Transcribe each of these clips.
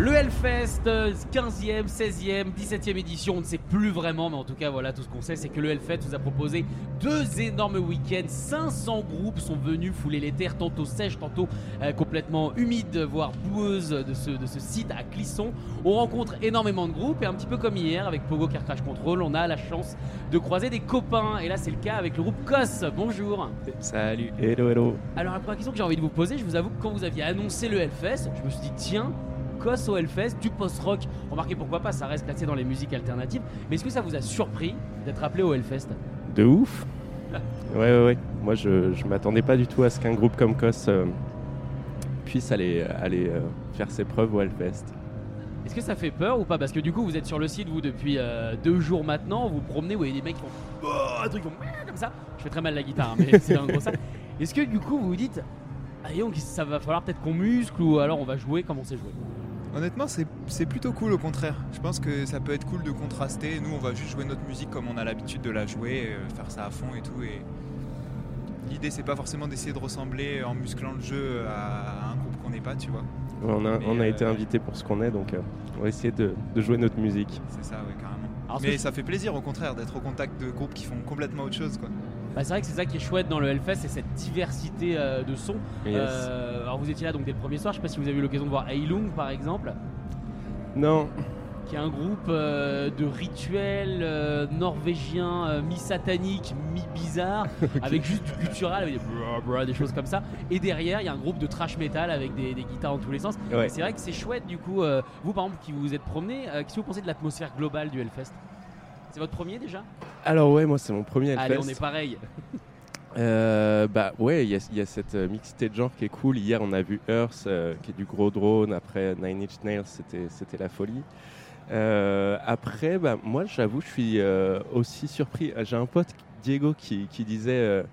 Le Hellfest, 15e, 16e, 17e édition, on ne sait plus vraiment, mais en tout cas, voilà, tout ce qu'on sait, c'est que le Hellfest vous a proposé deux énormes week-ends. 500 groupes sont venus fouler les terres, tantôt sèches, tantôt euh, complètement humides, voire boueuses de ce, de ce site à Clisson. On rencontre énormément de groupes, et un petit peu comme hier avec Pogo Car Crash Control, on a la chance de croiser des copains. Et là, c'est le cas avec le groupe COS. Bonjour. Salut, hello, hello. Alors, la première question que j'ai envie de vous poser, je vous avoue que quand vous aviez annoncé le Hellfest, je me suis dit, tiens, COS au Hellfest, du post-rock. Remarquez pourquoi pas, ça reste classé dans les musiques alternatives. Mais est-ce que ça vous a surpris d'être appelé au Hellfest? De ouf Ouais, ouais, ouais. Moi, je, je m'attendais pas du tout à ce qu'un groupe comme COS euh, puisse aller, aller euh, faire ses preuves au Hellfest. Est-ce que ça fait peur ou pas? Parce que du coup, vous êtes sur le site, vous, depuis euh, deux jours maintenant, vous promenez, vous voyez des mecs qui font oh, un truc, font comme ça. Je fais très mal la guitare, hein, mais c'est un gros ça. Est-ce que du coup, vous vous dites, ah, donc, ça va falloir peut-être qu'on muscle ou alors on va jouer comme on sait jouer? Honnêtement, c'est c'est plutôt cool au contraire. Je pense que ça peut être cool de contraster. Nous, on va juste jouer notre musique comme on a l'habitude de la jouer, euh, faire ça à fond et tout. Et l'idée, c'est pas forcément d'essayer de ressembler en musclant le jeu à un groupe qu'on n'est pas, tu vois. On a, on a euh, été invité pour ce qu'on est, donc euh, on va essayer de, de jouer notre musique. C'est ça, ouais, carrément. Alors, Mais ça fait plaisir au contraire d'être au contact de groupes qui font complètement autre chose, quoi. Bah, c'est vrai que c'est ça qui est chouette dans le Hellfest, c'est cette diversité euh, de sons. Yes. Euh, alors vous étiez là donc dès le premier soir, je sais pas si vous avez eu l'occasion de voir Heilung par exemple, Non, qui est un groupe euh, de rituels norvégiens euh, mi-sataniques, mi-bizarres, avec juste du guttural, avec des, choses comme ça. Et derrière, il y a un groupe de trash metal avec des, des guitares dans tous les sens. Ouais. C'est vrai que c'est chouette du coup. vous par exemple qui vous êtes promené, qu'est-ce que vous pensez de l'atmosphère globale du Hellfest? C'est votre premier déjà? Alors ouais, moi c'est mon premier Hellfest. Allez, on est pareil. Euh, bah ouais, il y, a- il y a cette euh, mixité de genre qui est cool. Hier, on a vu Earth, euh, qui est du gros drone. Après, Nine Inch Nails, c'était c'était la folie. Euh, après, bah, moi, j'avoue, je suis aussi surpris. J'ai un pote, Diego, qui, qui disait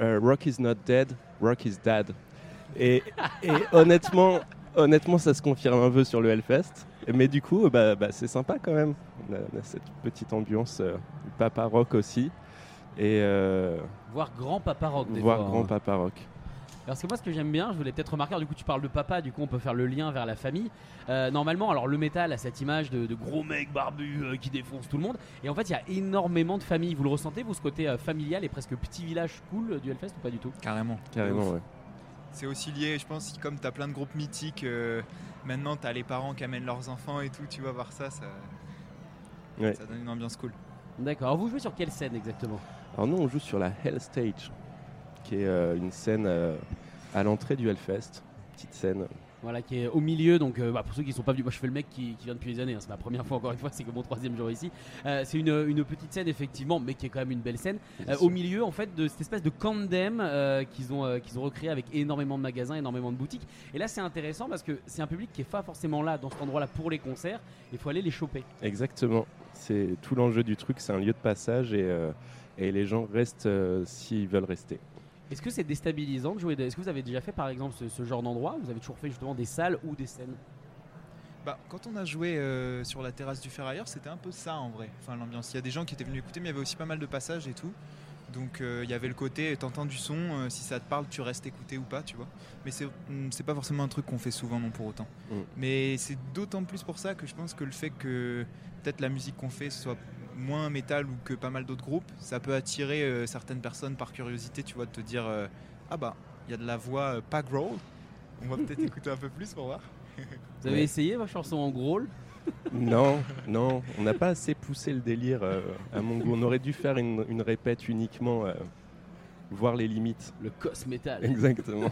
Rock is not dead, rock is dead. Et, et honnêtement, honnêtement, ça se confirme un peu sur le Hellfest. Mais du coup, bah, bah, c'est sympa quand même. On a, on a cette petite ambiance euh, papa rock aussi. Et euh, Voir grand papa rock des voir fois, grand hein. papa rock. Parce que moi, ce que j'aime bien, je voulais peut-être remarquer, alors, du coup, tu parles de papa, du coup, on peut faire le lien vers la famille. Euh, normalement, alors le métal a cette image de, de gros mecs barbus euh, qui défoncent tout le monde. Et en fait, il y a énormément de familles. Vous le ressentez, vous, ce côté euh, familial et presque petit village cool du Hellfest ou pas du tout? Carrément. Carrément, ouais. C'est aussi lié, je pense, comme tu as plein de groupes mythiques, euh, maintenant tu as les parents qui amènent leurs enfants et tout, tu vas voir ça, ça, Ouais. ça donne une ambiance cool. D'accord. Alors, vous jouez sur quelle scène exactement? Alors nous, on joue sur la Hell Stage, qui est euh, une scène euh, à l'entrée du Hellfest. Petite scène. Voilà, qui est au milieu. Donc, euh, bah, pour ceux qui ne sont pas venus, moi je fais le mec qui, qui vient depuis des années. hein, c'est ma première fois, encore une fois, c'est que mon troisième jour ici. Euh, c'est une, une petite scène, effectivement, mais qui est quand même une belle scène. Euh, au milieu, en fait, de cette espèce de condem euh, qu'ils ont, qu'ils ont recréé avec énormément de magasins, énormément de boutiques. Et là, c'est intéressant parce que c'est un public qui est pas forcément là, dans cet endroit-là, pour les concerts. Il faut aller les choper. Exactement. C'est tout l'enjeu du truc, c'est un lieu de passage et, et les gens restent s'ils veulent rester. Est-ce que c'est déstabilisant de jouer des- Est-ce que vous avez déjà fait, par exemple, ce, ce genre d'endroit Vous avez toujours fait justement des salles ou des scènes? Bah, quand on a joué euh, sur la terrasse du Ferrailleur, c'était un peu ça en vrai. Enfin, l'ambiance. Il y a des gens qui étaient venus écouter, mais il y avait aussi pas mal de passages et tout. Donc, euh, il y avait le côté, t'entends du son, euh, si ça te parle, tu restes écouter ou pas, tu vois. Mais c'est hum, c'est pas forcément un truc qu'on fait souvent non pour autant. Mm. Mais c'est d'autant plus pour ça que je pense que le fait que peut-être la musique qu'on fait soit moins métal ou que pas mal d'autres groupes, ça peut attirer euh, certaines personnes par curiosité, tu vois, de te dire euh, ah bah il y a de la voix euh, pas growl. On va peut-être écouter un peu plus pour voir. Vous avez Ouais. essayé votre chanson en gros Non, non, on n'a pas assez poussé le délire euh, à mon goût. On aurait dû faire une, une répète uniquement, euh, voir les limites. Le cos metal. Exactement.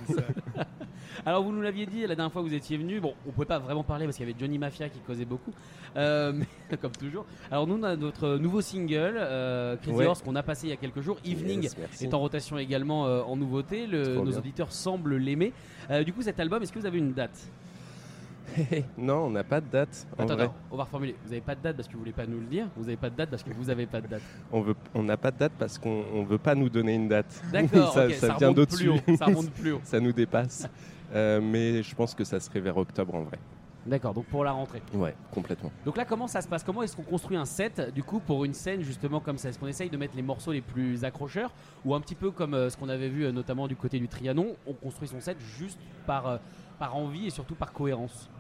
Alors vous nous l'aviez dit la dernière fois que vous étiez venu, bon on pouvait pas vraiment parler parce qu'il y avait Johnny Mafia qui causait beaucoup, euh, mais comme toujours. Alors nous on a notre nouveau single, euh, Crazy Ouais. Horse, qu'on a passé il y a quelques jours, Evening Yes, est en rotation également euh, en nouveauté, Le- nos bien. auditeurs semblent l'aimer. Euh, du coup cet album, est-ce que vous avez une date non, on n'a pas de date. En Attends, vrai. on va reformuler. Vous n'avez pas de date parce que vous voulez pas nous le dire, vous n'avez pas de date parce que vous n'avez pas de date. On veut, on n'a pas de date parce qu'on on veut pas nous donner une date. D'accord, ça, ok, ça ça vient d'au-dessus. haut, ça remonte plus haut. ça nous dépasse. Euh, mais je pense que ça serait vers octobre en vrai. D'accord, donc pour la rentrée. Ouais, complètement. Donc là, comment ça se passe? Comment est-ce qu'on construit un set du coup pour une scène justement comme ça? Est-ce qu'on essaye de mettre les morceaux les plus accrocheurs? Ou un petit peu comme euh, ce qu'on avait vu euh, notamment du côté du Trianon, on construit son set juste par, euh, par envie et surtout par cohérence?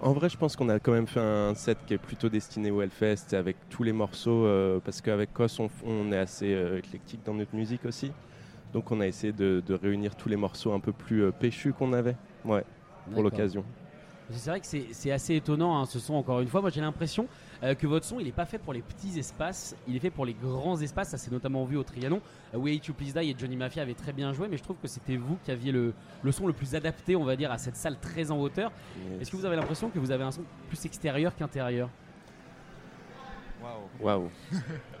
En vrai, je pense qu'on a quand même fait un set qui est plutôt destiné au Hellfest avec tous les morceaux, parce qu'avec Kos, on, on est assez éclectique dans notre musique aussi. Donc on a essayé de, de réunir tous les morceaux un peu plus euh, péchus qu'on avait, ouais, pour l'occasion. C'est vrai que c'est assez étonnant hein, ce son encore une fois. Moi j'ai l'impression euh, que votre son il n'est pas fait pour les petits espaces, il est fait pour les grands espaces. Ça c'est notamment vu au Trianon. Euh, Hate You Please Die et Johnny Mafia avaient très bien joué, mais je trouve que c'était vous qui aviez le, le son le plus adapté, on va dire, à cette salle très en hauteur. Est-ce que vous avez l'impression que vous avez un son plus extérieur qu'intérieur? Waouh. Waouh.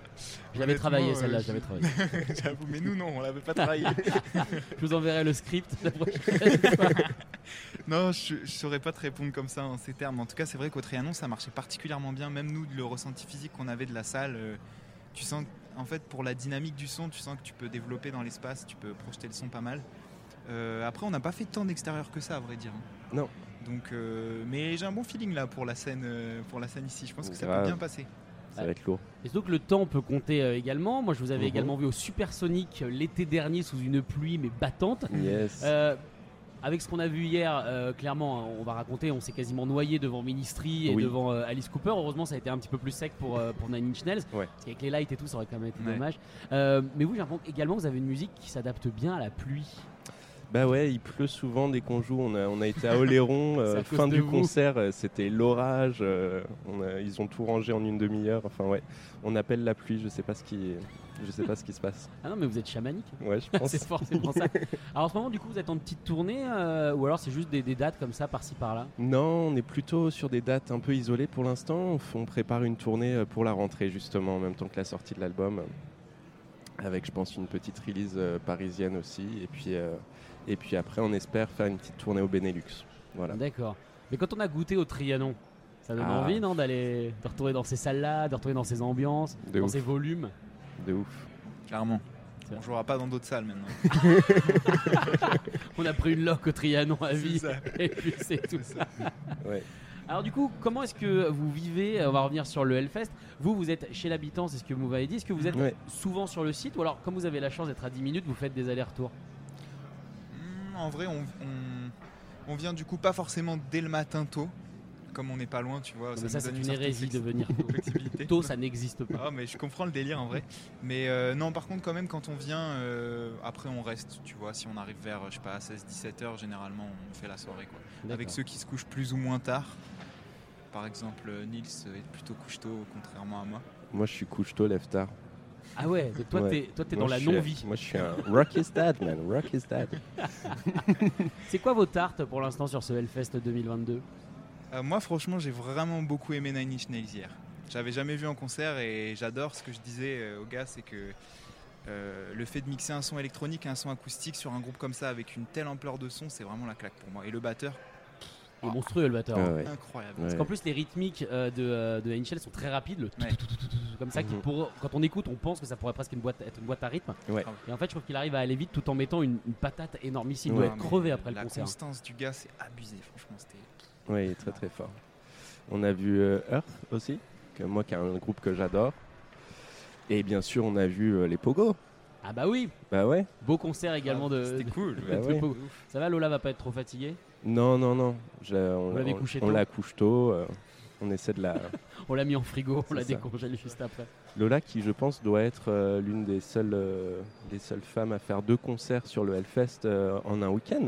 Je l'avais Honnêtement, travaillé euh, celle-là, l'avais travaillé. J'avoue, mais nous non, on l'avait pas travaillé. Je vous enverrai le script la prochaine fois. non, je, je saurais pas te répondre comme ça en ces termes. En tout cas, c'est vrai qu'au Trianon, ça marchait particulièrement bien. Même nous, le ressenti physique qu'on avait de la salle, euh, tu sens, en fait, pour la dynamique du son, tu sens que tu peux développer dans l'espace, tu peux projeter le son pas mal. Euh, après, on n'a pas fait tant d'extérieur que ça, à vrai dire. hein. Non. Donc, euh, mais j'ai un bon feeling là pour la scène, pour la scène ici. Je pense que ça peut bien passer. Ça va être lourd. Et que le temps peut compter euh, également. Moi je vous avais Mhm. également vu au Supersonic euh, l'été dernier sous une pluie mais battante. Yes. Euh, avec ce qu'on a vu hier, euh, clairement, hein, on va raconter, on s'est quasiment noyé devant Ministry et Oui. devant euh, Alice Cooper. Heureusement, ça a été un petit peu plus sec pour, euh, pour Nine Inch Nails. Ouais. Parce qu'avec les lights et tout, ça aurait quand même été Ouais. dommage. Euh, mais vous, j'ai l'impression également, vous avez une musique qui s'adapte bien à la pluie. Bah ouais, il pleut souvent dès qu'on joue. On a, on a été à Oléron, euh, fin du vous. concert, euh, c'était l'orage. euh, on a- ils ont tout rangé en une demi-heure. Enfin ouais, on appelle la pluie. Je sais pas ce qui, je sais pas ce qui se passe. Ah non, mais vous êtes chamanique. Ouais, je pense. c'est forcément ça. Alors en ce moment, du coup, vous êtes en petite tournée euh, ou alors c'est juste des, des dates comme ça, par-ci par-là? Non, on est plutôt sur des dates un peu isolées pour l'instant. On, prépare une tournée pour la rentrée justement, en même temps que la sortie de l'album, avec je pense une petite release euh, parisienne aussi. Et puis, euh, et puis après, on espère faire une petite tournée au Benelux. Voilà. D'accord. Mais quand on a goûté au Trianon, ça donne Ah. envie, non, d'aller de retourner dans ces salles-là, de retourner dans ces ambiances, De dans ouf. ces volumes? De ouf. Clairement. C'est On jouera pas dans d'autres salles maintenant. On a pris une loque au Trianon à C'est vie, ça. et puis c'est tout. Ouais. Alors du coup, comment est-ce que vous vivez On va revenir sur le Hellfest. Vous, vous êtes chez l'habitant, c'est ce que vous m'avez dit. Est-ce que vous êtes Ouais. souvent sur le site ou alors, comme vous avez la chance d'être à 10 minutes, vous faites des allers-retours Hmm, en vrai, on, on- on vient du coup pas forcément dès le matin tôt. Comme on n'est pas loin, tu vois. Ça, c'est une hérésie de venir tôt. Tôt, ça n'existe pas. Ah, mais je comprends le délire en vrai. Mais euh, non, par contre, quand même, quand on vient, euh, après on reste, tu vois. Si on arrive vers, je sais pas, 16-17 heures, généralement on fait la soirée quoi. Avec ceux qui se couchent plus ou moins tard. Par exemple, euh, Nils est plutôt couche tôt, contrairement à moi. Moi, je suis couche-tôt, lève tard. Ah ouais, donc toi, Ouais. t'es, toi, t'es Moi, dans la non-vie. Moi, je suis un rock is dad, man. Rock is dad. C'est quoi vos tartes pour l'instant sur ce Hellfest 2022 Euh, moi, franchement, j'ai vraiment beaucoup aimé Nine Inch Nails hier. J'avais jamais vu en concert et j'adore ce que je disais euh, aux gars, c'est que euh, le fait de mixer un son électronique et un son acoustique sur un groupe comme ça avec une telle ampleur de son, c'est vraiment la claque pour moi. Et le batteur, Il est monstrueux le batteur. Ah ouais. incroyable. Parce qu'en plus, les rythmiques euh, de, euh, de sont très rapides, le Ouais. tout, tout, tout, tout, tout, comme ça, qui Mhm. pour- quand on écoute, on pense que ça pourrait presque une boîte, être une boîte à rythme. Ouais. Et en fait, je trouve qu'il arrive à aller vite tout en mettant une, une patate énormissime. Il Ouais. doit être crevé après le la concert. constance du gars, c'est abusé. Franchement, c'était. Oui, il est très très fort. On a vu euh, Earth aussi, que moi qui est un groupe que j'adore. Et bien sûr, on a vu euh, les Pogo. Ah bah oui, Bah ouais. beau concert également de. C'était de- cool. Bah de ouais. Pogo. Ça va, Lola va pas être trop fatiguée? Non, non, non. Je- on on- couché on la couche tôt. euh, on essaie de la. On l'a mis en frigo, on l'a décongèle juste après. Lola, qui je pense doit être euh, l'une des seules, euh, des seules femmes à faire deux concerts sur le Hellfest en un week-end.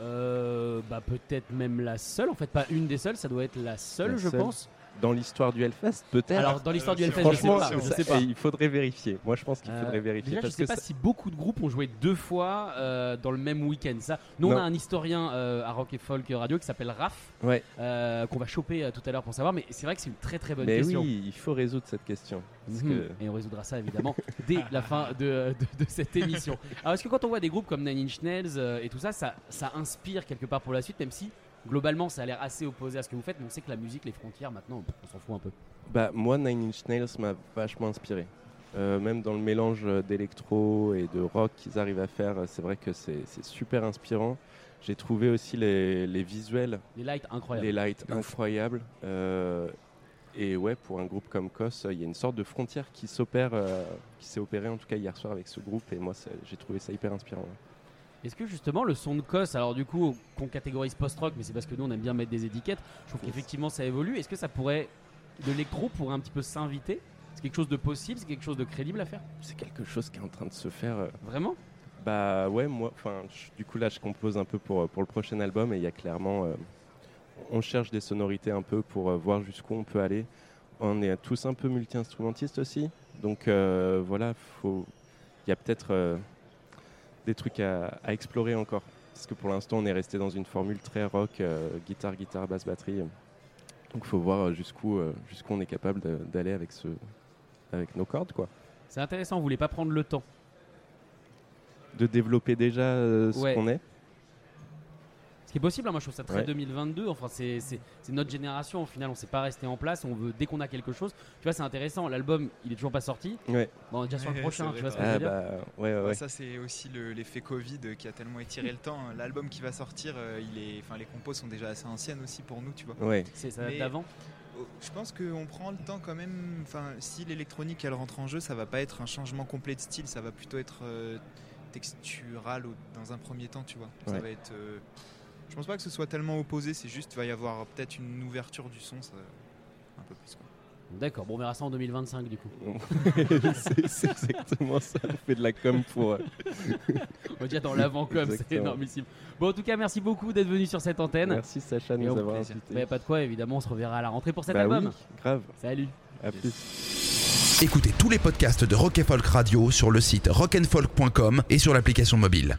Euh, bah peut-être même la seule, en fait pas une des seules, ça doit être la seule La je seule. pense. Dans l'histoire du Hellfest, peut-être. Alors dans l'histoire du Alors, Hellfest, je sais Franchement, pas. je sais pas. il faudrait vérifier. Moi, je pense qu'il Euh, faudrait vérifier. Déjà, je parce sais que pas ça- si beaucoup de groupes ont joué deux fois euh, dans le même week-end. Ça, nous on a un historien euh, à Rock et Folk Radio qui s'appelle Raph, Ouais. euh, qu'on va choper euh, tout à l'heure pour savoir. Mais c'est vrai que c'est une très très bonne Mais question. oui, il faut résoudre cette question. Parce Mhm. que- Et on résoudra ça évidemment dès la fin de, de- de cette émission. Alors est-ce que quand on voit des groupes comme Nine Inch Nails euh, et tout ça, ça, ça inspire quelque part pour la suite, même si globalement ça a l'air assez opposé à ce que vous faites, mais on sait que la musique, les frontières maintenant, on s'en fout un peu. Bah, moi, Nine Inch Nails m'a vachement inspiré. Euh, même dans le mélange d'électro et de rock qu'ils arrivent à faire, c'est vrai que c'est super inspirant. J'ai trouvé aussi les, les visuels, Les lights incroyables. les lights incroyables. Euh, et ouais, pour un groupe comme Kos, il y a une sorte de frontière qui s'opère, euh, qui s'est opérée en tout cas hier soir avec ce groupe. Et moi, j'ai trouvé ça hyper inspirant. Est-ce que justement le son de Kos, alors du coup qu'on catégorise post-rock, mais c'est parce que nous on aime bien mettre des étiquettes, je trouve qu'effectivement ça évolue. Est-ce que ça pourrait, de l'électro pourrait un petit peu s'inviter? C'est quelque chose de possible, c'est quelque chose de crédible à faire? C'est quelque chose qui est en train de se faire. euh, Vraiment? Bah ouais, moi, enfin, je- du coup là, je compose un peu pour, pour le prochain album et il y a clairement, euh, on cherche des sonorités un peu pour euh, voir jusqu'où on peut aller. On est tous un peu multi-instrumentistes aussi, donc euh, voilà, faut, il y a peut-être euh, des trucs à, à explorer encore. Parce que pour l'instant, on est resté dans une formule très rock, euh, guitare, guitare, basse, batterie. Donc faut voir euh, jusqu'où euh, jusqu'où on est capable d'aller avec ce, avec nos cordes, quoi. C'est intéressant, vous voulez pas prendre le temps De développer déjà euh, ce Ouais. qu'on est. Ce qui est possible, hein, moi je trouve ça très Ouais. 2022. Enfin, c'est notre génération. Au final, on s'est pas resté en place. On veut dès qu'on a quelque chose. Tu vois, c'est intéressant. L'album, il est toujours pas sorti. Ouais. Bon, on est déjà sur le prochain. Tu vois ce vrai, que je veux dire bah ouais, ouais, ouais. Ça, c'est aussi le- l'effet Covid qui a tellement étiré le temps. L'album qui va sortir, euh, il est, enfin, les compos sont déjà assez anciennes aussi pour nous, tu vois. Ouais. C'est ça date d'avant. Je pense qu'on prend le temps quand même. Enfin, si l'électronique elle rentre en jeu, ça va pas être un changement complet de style, ça va plutôt être euh, textural au- dans un premier temps, tu vois. Ça va être. euh, je pense pas que ce soit tellement opposé, c'est juste va y avoir peut-être une ouverture du son, ça, un peu plus. Quoi. D'accord. Bon, on verra ça en 2025 du coup. c'est exactement ça. On fait de la com pour. euh, On est déjà dans l'avant comme c'est énormissime. Bon, en tout cas, merci beaucoup d'être venu sur cette antenne. Merci Sacha de Et nous on- avoir invités. Mais pas de quoi, évidemment, on se reverra à la rentrée pour cet Bah album. oui, grave. Salut. À plus. Écoutez tous les podcasts de Rock and Folk Radio sur le site rockandfolk.com et sur l'application mobile.